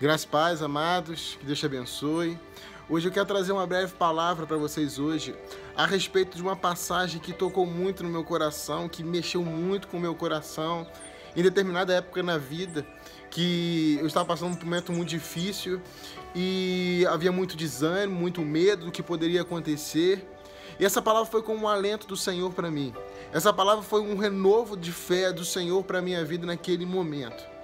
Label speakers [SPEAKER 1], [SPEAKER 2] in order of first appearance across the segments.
[SPEAKER 1] Graças paz, amados, que Deus te abençoe. Hoje eu quero trazer uma breve palavra para vocês hoje a respeito de uma passagem que tocou muito no meu coração, que mexeu muito com o meu coração em determinada época na vida, que eu estava passando por um momento muito difícil e havia muito desânimo, muito medo do que poderia acontecer. E essa palavra foi como um alento do Senhor para mim. Essa palavra foi um renovo de fé do Senhor para minha vida naquele momento.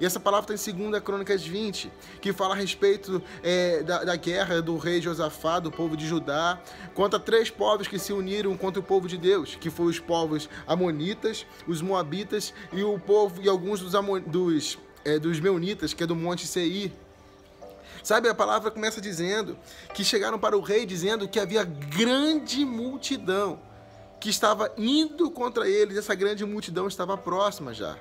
[SPEAKER 1] E essa palavra está em 2 Crônicas 20, que fala a respeito é, da, da, guerra do rei Josafá, do povo de Judá, contra três povos que se uniram contra o povo de Deus, que foram os povos amonitas, os moabitas e o povo e alguns dos, amon, dos, é, dos meunitas, que é do Monte Seir. Sabe, a palavra começa dizendo que chegaram para o rei dizendo que havia grande multidão que estava indo contra eles, essa grande multidão estava próxima já.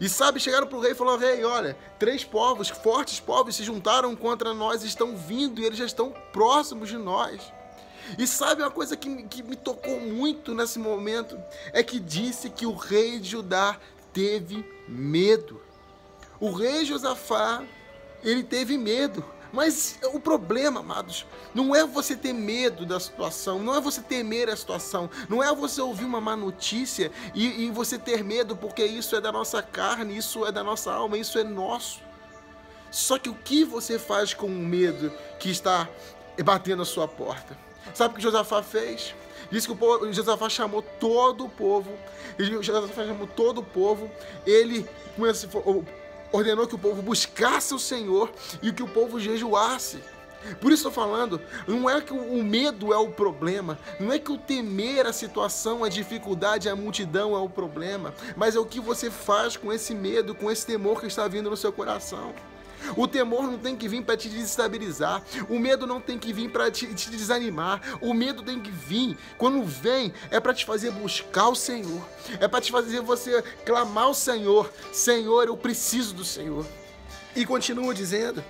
[SPEAKER 1] E sabe, chegaram para o rei e falaram: Rei, olha, três povos, fortes povos, se juntaram contra nós, estão vindo e eles já estão próximos de nós. E sabe uma coisa que, que me tocou muito nesse momento? É que disse que o rei de Judá teve medo. O rei Josafá, ele teve medo. Mas o problema, amados, não é você ter medo da situação, não é você temer a situação, não é você ouvir uma má notícia e, e você ter medo porque isso é da nossa carne, isso é da nossa alma, isso é nosso. Só que o que você faz com o medo que está batendo a sua porta? Sabe o que Josafá fez? Diz que o povo, Josafá chamou todo o povo, Josafá chamou todo o povo, ele ordenou que o povo buscasse o Senhor e que o povo jejuasse. Por isso estou falando, não é que o medo é o problema, não é que o temer a situação, a dificuldade, a multidão é o problema, mas é o que você faz com esse medo, com esse temor que está vindo no seu coração. O temor não tem que vir para te desestabilizar. O medo não tem que vir para te, te, desanimar. O medo tem que vir. Quando vem, é para te fazer buscar o Senhor. É para te fazer você clamar o Senhor. Senhor, eu preciso do Senhor. E continua dizendo.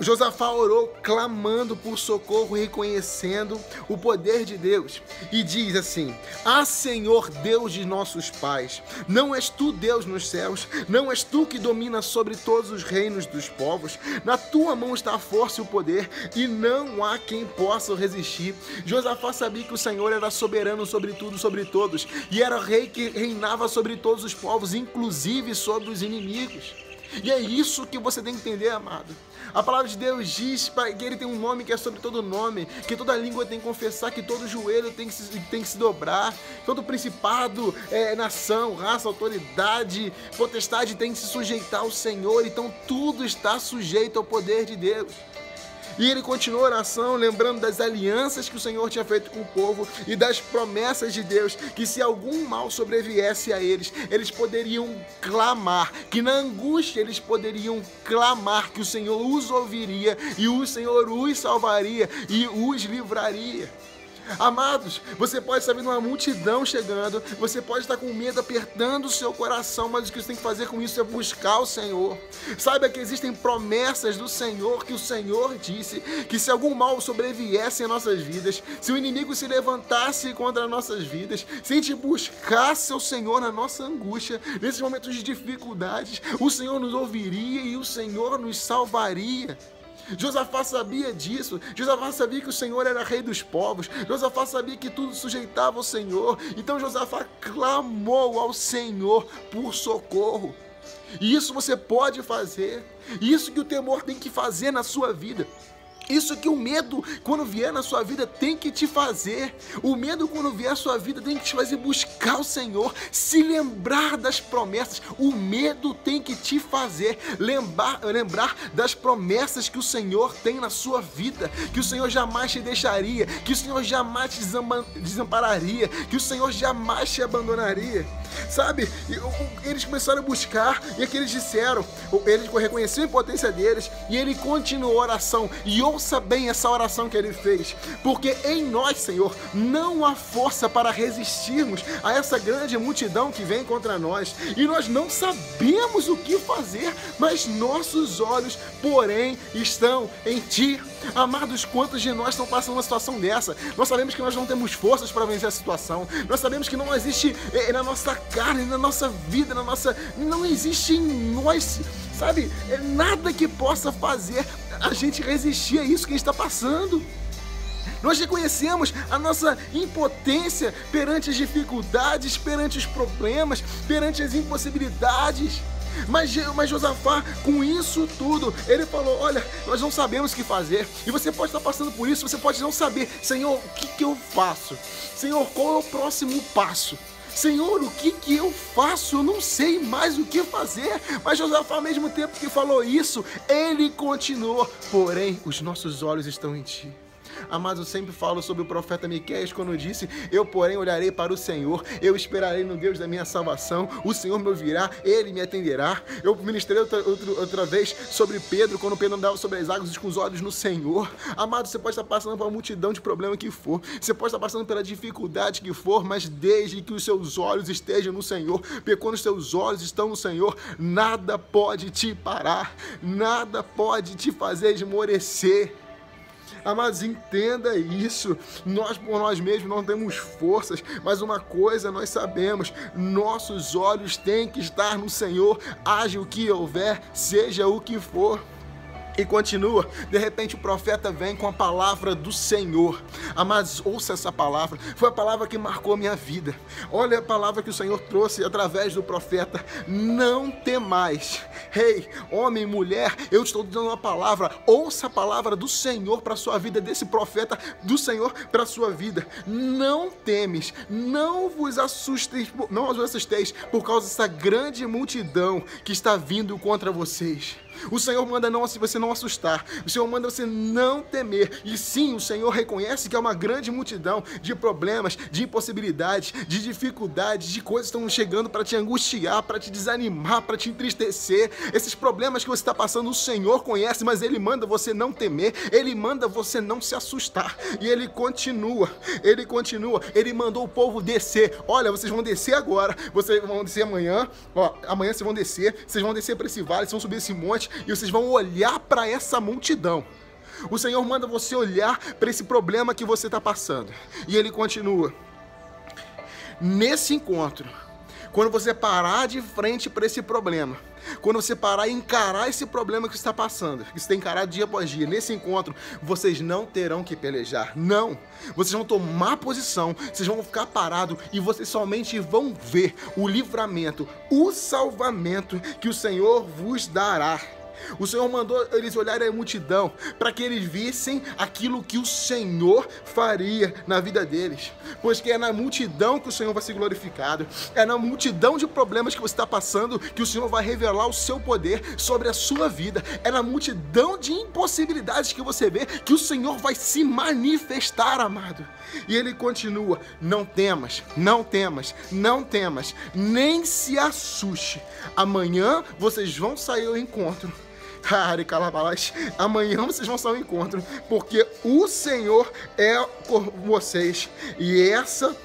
[SPEAKER 1] Josafá orou clamando por socorro, reconhecendo o poder de Deus. E diz assim: Ah, Senhor Deus de nossos pais, não és tu Deus nos céus, não és tu que domina sobre todos os reinos dos povos. Na tua mão está a força e o poder, e não há quem possa resistir. Josafá sabia que o Senhor era soberano sobre tudo, sobre todos, e era rei que reinava sobre todos os povos, inclusive sobre os inimigos. E é isso que você tem que entender, amado. A palavra de Deus diz que ele tem um nome que é sobre todo nome, que toda língua tem que confessar, que todo joelho tem que se, tem que se dobrar, todo principado, é, nação, raça, autoridade, potestade tem que se sujeitar ao Senhor. Então tudo está sujeito ao poder de Deus. E ele continuou a oração, lembrando das alianças que o Senhor tinha feito com o povo e das promessas de Deus, que se algum mal sobreviesse a eles, eles poderiam clamar, que na angústia eles poderiam clamar que o Senhor os ouviria e o Senhor os salvaria e os livraria. Amados, você pode estar vendo uma multidão chegando, você pode estar com medo apertando o seu coração, mas o que você tem que fazer com isso é buscar o Senhor. Saiba que existem promessas do Senhor que o Senhor disse que se algum mal sobreviesse em nossas vidas, se o inimigo se levantasse contra nossas vidas, se a gente buscasse o Senhor na nossa angústia, nesses momentos de dificuldades, o Senhor nos ouviria e o Senhor nos salvaria. Josafá sabia disso. Josafá sabia que o Senhor era rei dos povos. Josafá sabia que tudo sujeitava ao Senhor. Então Josafá clamou ao Senhor por socorro. E isso você pode fazer. Isso que o temor tem que fazer na sua vida. Isso que o medo, quando vier na sua vida, tem que te fazer. O medo, quando vier na sua vida, tem que te fazer buscar o Senhor, se lembrar das promessas. O medo tem que te fazer lembrar, lembrar das promessas que o Senhor tem na sua vida, que o Senhor jamais te deixaria, que o Senhor jamais te desampararia, que o Senhor jamais te abandonaria. Sabe? Eles começaram a buscar e aqui eles disseram, eles reconheceram a impotência deles e ele continuou a oração. E ouça bem essa oração que ele fez, porque em nós, Senhor, não há força para resistirmos a essa grande multidão que vem contra nós e nós não sabemos o que fazer, mas nossos olhos, porém, estão em Ti. Amados, quantos de nós estão passando uma situação dessa? Nós sabemos que nós não temos forças para vencer a situação. Nós sabemos que não existe é, na nossa carne, na nossa vida, na nossa. Não existe em nós sabe? É nada que possa fazer a gente resistir a isso que a gente está passando. Nós reconhecemos a nossa impotência perante as dificuldades, perante os problemas, perante as impossibilidades. Mas, mas Josafá, com isso tudo, ele falou: Olha, nós não sabemos o que fazer. E você pode estar passando por isso, você pode não saber, Senhor, o que, que eu faço? Senhor, qual é o próximo passo? Senhor, o que que eu faço? Eu não sei mais o que fazer. Mas Josafá, ao mesmo tempo que falou isso, ele continuou. Porém, os nossos olhos estão em ti. Amados, eu sempre falo sobre o profeta Miqueias quando disse: Eu, porém, olharei para o Senhor, eu esperarei no Deus da minha salvação, o Senhor me ouvirá, ele me atenderá. Eu ministrei outra, outra, outra vez sobre Pedro, quando Pedro andava sobre as águas com os olhos no Senhor. Amado, você pode estar passando por uma multidão de problemas que for, você pode estar passando pela dificuldade que for, mas desde que os seus olhos estejam no Senhor, porque quando os seus olhos estão no Senhor, nada pode te parar, nada pode te fazer esmorecer. Amados, entenda isso. Nós por nós mesmos não temos forças, mas uma coisa nós sabemos: nossos olhos têm que estar no Senhor, haja o que houver, seja o que for. E continua. De repente o profeta vem com a palavra do Senhor. Amados, ouça essa palavra. Foi a palavra que marcou minha vida. Olha a palavra que o Senhor trouxe através do profeta. Não temais. Rei, hey, homem, mulher, eu estou dando uma palavra. Ouça a palavra do Senhor para a sua vida, desse profeta do Senhor para a sua vida. Não temes, não vos assusteis, não vos assusteis por causa dessa grande multidão que está vindo contra vocês. O Senhor manda não você não assustar. O Senhor manda você não temer. E sim, o Senhor reconhece que é uma grande multidão de problemas, de impossibilidades, de dificuldades, de coisas que estão chegando para te angustiar, para te desanimar, para te entristecer. Esses problemas que você está passando, o Senhor conhece, mas Ele manda você não temer. Ele manda você não se assustar. E Ele continua. Ele continua. Ele mandou o povo descer. Olha, vocês vão descer agora. Vocês vão descer amanhã. Ó, amanhã vocês vão descer. Vocês vão descer para esse vale. Vocês vão subir esse monte e vocês vão olhar para essa multidão. O Senhor manda você olhar para esse problema que você está passando. E ele continua. Nesse encontro, quando você parar de frente para esse problema, quando você parar e encarar esse problema que está passando, que você tem encarado dia após dia, nesse encontro, vocês não terão que pelejar. Não! Vocês vão tomar posição, vocês vão ficar parados e vocês somente vão ver o livramento, o salvamento que o Senhor vos dará. O Senhor mandou eles olharem a multidão para que eles vissem aquilo que o Senhor faria na vida deles. Pois que é na multidão que o Senhor vai ser glorificado, é na multidão de problemas que você está passando que o Senhor vai revelar o seu poder sobre a sua vida, é na multidão de impossibilidades que você vê que o Senhor vai se manifestar, amado. E ele continua: não temas, não temas, não temas, nem se assuste. Amanhã vocês vão sair ao encontro Amanhã vocês vão sair ao encontro, porque o Senhor é com vocês e essa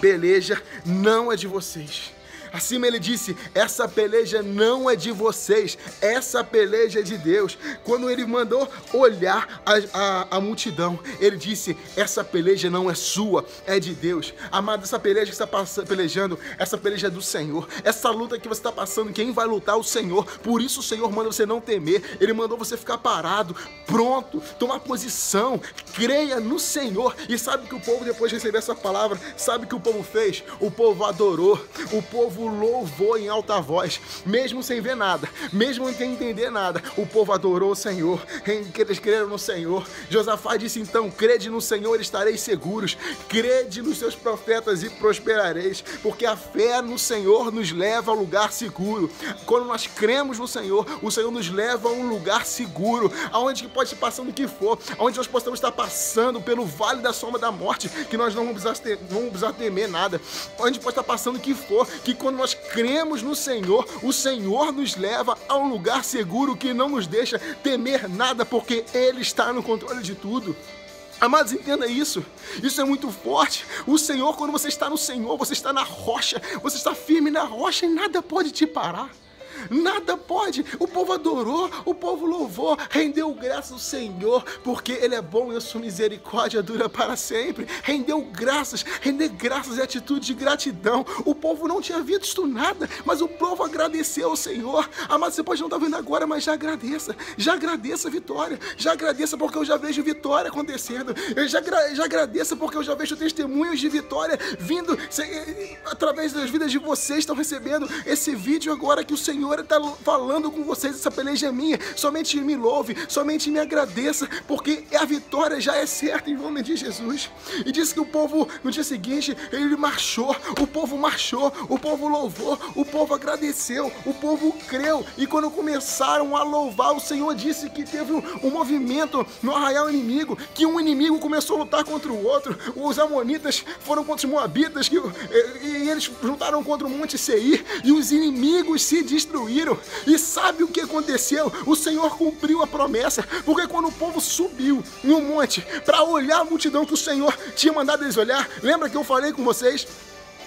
[SPEAKER 1] peleja não é de vocês. Acima ele disse: Essa peleja não é de vocês, essa peleja é de Deus. Quando ele mandou olhar a, a, a multidão, ele disse: Essa peleja não é sua, é de Deus. Amado, essa peleja que você está pelejando, essa peleja é do Senhor. Essa luta que você está passando, quem vai lutar? O Senhor. Por isso o Senhor manda você não temer, ele mandou você ficar parado, pronto, tomar posição, creia no Senhor. E sabe que o povo, depois de receber essa palavra, sabe que o povo fez? O povo adorou, o povo povo louvou em alta voz, mesmo sem ver nada, mesmo sem entender nada. O povo adorou o Senhor, eles creram no Senhor. Josafá disse então: crede no Senhor estareis seguros, crede nos seus profetas e prosperareis, porque a fé no Senhor nos leva ao lugar seguro. Quando nós cremos no Senhor, o Senhor nos leva a um lugar seguro, aonde pode estar passando o que for, aonde nós possamos estar passando pelo vale da sombra da morte, que nós não vamos precisar, ter, não vamos precisar temer nada, onde pode estar passando o que for, que quando quando nós cremos no Senhor, o Senhor nos leva a um lugar seguro que não nos deixa temer nada, porque Ele está no controle de tudo. Amados, entenda isso. Isso é muito forte. O Senhor, quando você está no Senhor, você está na rocha, você está firme na rocha e nada pode te parar. Nada pode. O povo adorou, o povo louvou, rendeu graças ao Senhor, porque Ele é bom e a sua misericórdia dura para sempre. Rendeu graças, render graças é atitude de gratidão. O povo não tinha visto nada, mas o povo agradeceu ao Senhor. Amado, você pode não estar vendo agora, mas já agradeça. Já agradeça a vitória. Já agradeça porque eu já vejo vitória acontecendo. Eu já, já agradeça porque eu já vejo testemunhos de vitória vindo através das vidas de vocês estão recebendo esse vídeo agora que o Senhor está falando com vocês. Essa peleja é minha. Somente me louve, somente me agradeça, porque a vitória já é certa em nome de Jesus. E disse que o povo, no dia seguinte, ele marchou, o povo marchou, o povo louvou, o povo agradeceu, o povo creu. E quando começaram a louvar, o Senhor disse que teve um, um movimento no arraial inimigo, que um inimigo começou a lutar contra o outro. Os amonitas foram contra os moabitas, que, e, e eles juntaram contra o monte Seir, e os inimigos se destruíram. E sabe o que aconteceu? O Senhor cumpriu a promessa, porque quando o povo subiu no monte para olhar a multidão que o Senhor tinha mandado eles olhar, lembra que eu falei com vocês?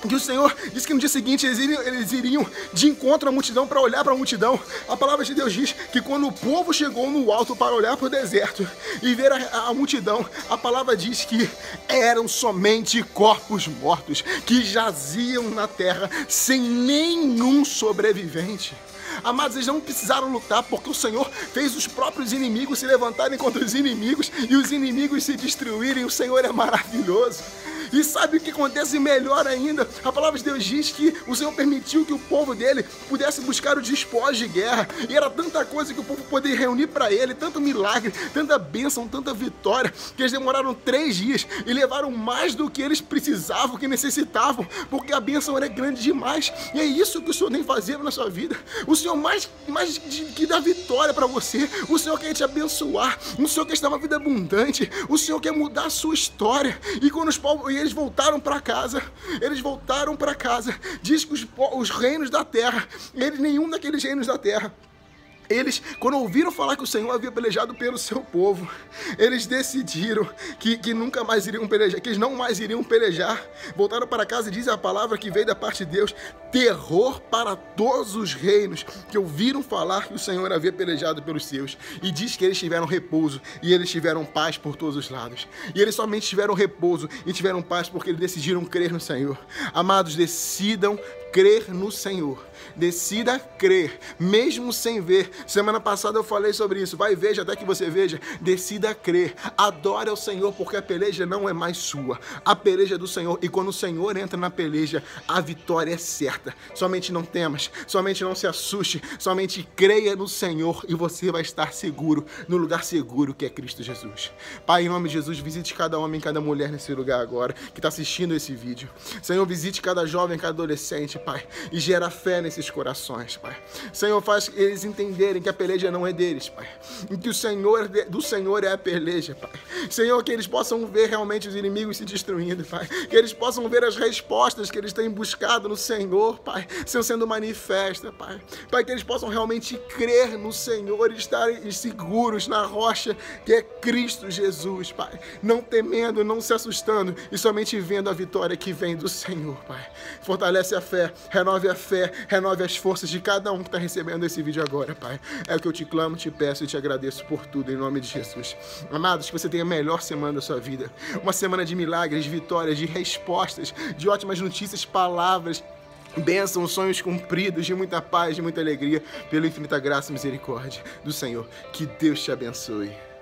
[SPEAKER 1] Que o Senhor disse que no dia seguinte eles iriam, eles iriam de encontro à multidão para olhar para a multidão. A palavra de Deus diz que quando o povo chegou no alto para olhar para o deserto e ver a, a, multidão, a palavra diz que eram somente corpos mortos que jaziam na terra sem nenhum sobrevivente. Amados, eles não precisaram lutar porque o Senhor fez os próprios inimigos se levantarem contra os inimigos e os inimigos se destruírem. O Senhor é maravilhoso. E sabe o que acontece melhor ainda? A palavra de Deus diz que o Senhor permitiu que o povo dele pudesse buscar os despojos de guerra. E era tanta coisa que o povo poderia reunir para ele, tanto milagre, tanta bênção, tanta vitória, que eles demoraram três dias e levaram mais do que eles precisavam, que necessitavam, porque a bênção era grande demais. E é isso que o Senhor tem fazendo na sua vida. O Senhor mais, mais que dá vitória para você. O Senhor quer te abençoar. O Senhor quer te dar uma vida abundante. O Senhor quer mudar a sua história. E quando os povos e eles voltaram para casa. Eles voltaram para casa. Diz que os, os reinos da terra, eles, nenhum daqueles reinos da terra eles, quando ouviram falar que o Senhor havia pelejado pelo seu povo, eles decidiram que, que nunca mais iriam pelejar, que eles não mais iriam pelejar. Voltaram para casa e diz a palavra que veio da parte de Deus: terror para todos os reinos que ouviram falar que o Senhor havia pelejado pelos seus. E diz que eles tiveram repouso e eles tiveram paz por todos os lados. E eles somente tiveram repouso e tiveram paz porque eles decidiram crer no Senhor. Amados, decidam crer no Senhor. Decida crer, mesmo sem ver. Semana passada eu falei sobre isso. Vai veja até que você veja. Decida crer. Adore ao Senhor, porque a peleja não é mais sua. A peleja é do Senhor. E quando o Senhor entra na peleja, a vitória é certa. Somente não temas, somente não se assuste, somente creia no Senhor e você vai estar seguro, no lugar seguro que é Cristo Jesus. Pai, em nome de Jesus, visite cada homem, cada mulher nesse lugar agora que está assistindo esse vídeo. Senhor, visite cada jovem, cada adolescente, Pai, e gera fé nesses corações, Pai. Senhor, faz eles entenderem que a peleja não é deles, Pai. E que o Senhor do Senhor é a peleja, Pai. Senhor, que eles possam ver realmente os inimigos se destruindo, Pai. Que eles possam ver as respostas que eles têm buscado no Senhor, Pai, sendo manifesta, Pai. Pai, que eles possam realmente crer no Senhor e estarem seguros na rocha que é Cristo Jesus, Pai. Não temendo, não se assustando e somente vendo a vitória que vem do Senhor, Pai. Fortalece a fé, renove a fé, renove as forças de cada um que está recebendo esse vídeo agora, Pai. É o que eu te clamo, te peço e te agradeço por tudo, em nome de Jesus. Amados, que você tenha a melhor semana da sua vida. Uma semana de milagres, de vitórias, de respostas, de ótimas notícias, palavras, bênçãos, sonhos cumpridos, de muita paz, de muita alegria, pela infinita graça e misericórdia do Senhor. Que Deus te abençoe.